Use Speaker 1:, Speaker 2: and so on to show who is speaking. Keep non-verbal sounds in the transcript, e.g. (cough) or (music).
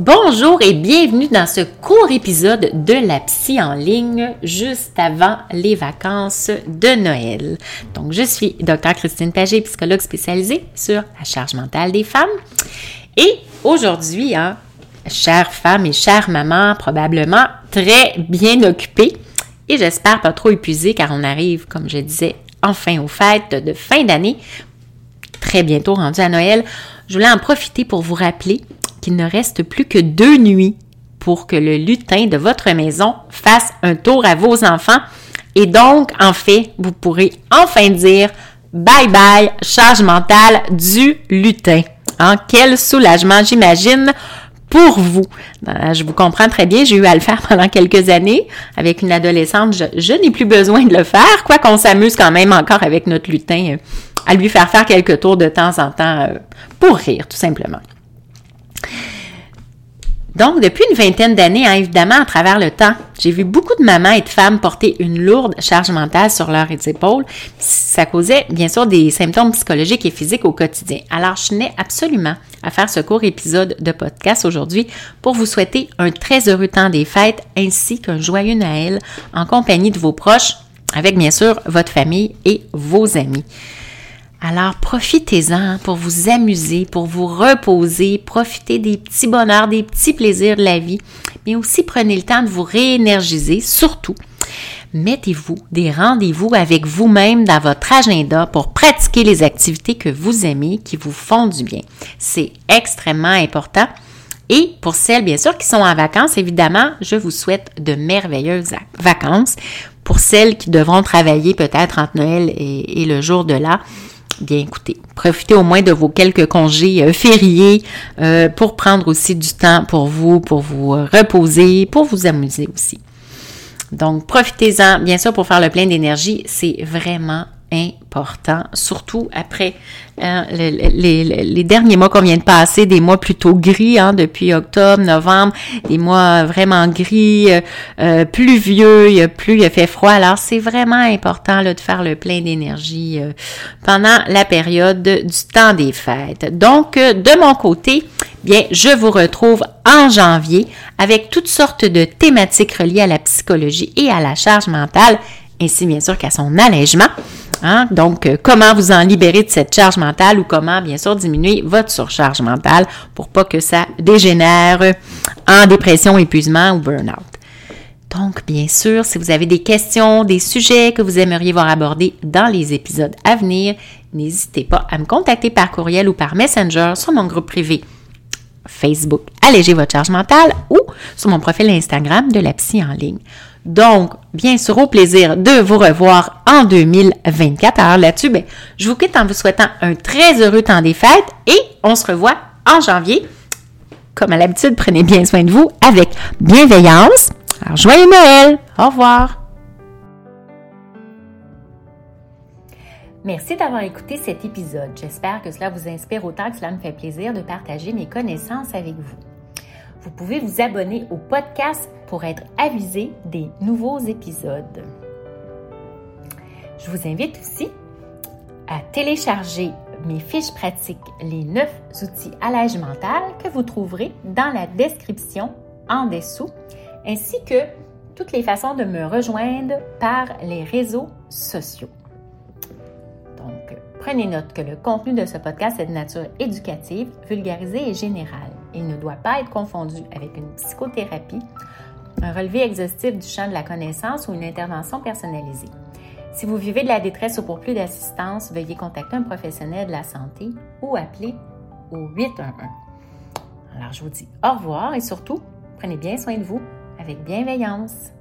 Speaker 1: Bonjour et bienvenue dans ce court épisode de la psy en ligne juste avant les vacances de Noël. Donc, je suis Dr Christine Pagé, psychologue spécialisée sur la charge mentale des femmes. Et aujourd'hui, hein, chère femme et chère maman, probablement très bien occupée et j'espère pas trop épuisée car on arrive, comme je disais, enfin aux fêtes de fin d'année, très bientôt rendu à Noël. Je voulais en profiter pour vous rappeler qu'il ne reste plus que deux nuits pour que le lutin de votre maison fasse un tour à vos enfants. Et donc, en fait, vous pourrez enfin dire bye bye, charge mentale du lutin. Hein, quel soulagement, j'imagine, pour vous. Euh, je vous comprends très bien, j'ai eu à le faire (laughs) pendant quelques années. Avec une adolescente, je, n'ai plus besoin de le faire, quoi qu'on s'amuse quand même encore avec notre lutin euh, à lui faire faire quelques tours de temps en temps euh, pour rire, tout simplement. Donc, depuis une vingtaine d'années, hein, évidemment, à travers le temps, j'ai vu beaucoup de mamans et de femmes porter une lourde charge mentale sur leurs épaules. Ça causait, bien sûr, des symptômes psychologiques et physiques au quotidien. Alors, je tenais absolument à faire ce court épisode de podcast aujourd'hui pour vous souhaiter un très heureux temps des fêtes ainsi qu'un joyeux Noël en compagnie de vos proches, avec bien sûr votre famille et vos amis. Alors profitez-en pour vous amuser, pour vous reposer, profitez des petits bonheurs, des petits plaisirs de la vie, mais aussi prenez le temps de vous réénergiser, surtout. Mettez-vous des rendez-vous avec vous-même dans votre agenda pour pratiquer les activités que vous aimez, qui vous font du bien. C'est extrêmement important. Et pour celles, bien sûr, qui sont en vacances, évidemment, je vous souhaite de merveilleuses vacances. Pour celles qui devront travailler peut-être entre Noël et, et le jour de là, bien écoutez, profitez au moins de vos quelques congés euh, fériés euh, pour prendre aussi du temps pour vous, pour vous euh, reposer, pour vous amuser aussi. Donc, profitez-en, bien sûr, pour faire le plein d'énergie, c'est vraiment important, surtout après hein, les, derniers mois qu'on vient de passer, des mois plutôt gris, hein, depuis octobre, novembre, des mois vraiment gris, euh, euh pluvieux, il plus il a fait froid. Alors c'est vraiment important là, de faire le plein d'énergie euh, pendant la période du temps des fêtes. Donc euh, de mon côté, bien je vous retrouve en janvier avec toutes sortes de thématiques reliées à la psychologie et à la charge mentale ainsi bien sûr qu'à son allègement. Hein? Donc, euh, comment vous en libérer de cette charge mentale ou comment, bien sûr, diminuer votre surcharge mentale pour pas que ça dégénère en dépression, épuisement ou burn-out? Donc, bien sûr, si vous avez des questions, des sujets que vous aimeriez voir abordés dans les épisodes à venir, n'hésitez pas à me contacter par courriel ou par Messenger sur mon groupe privé Facebook Alléger votre charge mentale ou sur mon profil Instagram de la psy en ligne. Donc, bien sûr, au plaisir de vous revoir en 2024. Alors là-dessus, ben, je vous quitte en vous souhaitant un très heureux temps des fêtes et on se revoit en janvier. Comme à l'habitude, prenez bien soin de vous avec bienveillance. Alors, joyeux Noël! Au revoir! Merci d'avoir écouté cet épisode. J'espère que cela vous inspire autant que cela me fait plaisir de partager mes connaissances avec vous. Vous pouvez vous abonner au podcast pour être avisé des nouveaux épisodes. Je vous invite aussi à télécharger mes fiches pratiques, les 9 outils à l'âge mental que vous trouverez dans la description en dessous, ainsi que toutes les façons de me rejoindre par les réseaux sociaux. Donc, prenez note que le contenu de ce podcast est de nature éducative, vulgarisée et générale. Il ne doit pas être confondu avec une psychothérapie, un relevé exhaustif du champ de la connaissance ou une intervention personnalisée. Si vous vivez de la détresse ou pour plus d'assistance, veuillez contacter un professionnel de la santé ou appeler au 811. Alors, je vous dis au revoir et surtout, prenez bien soin de vous avec bienveillance.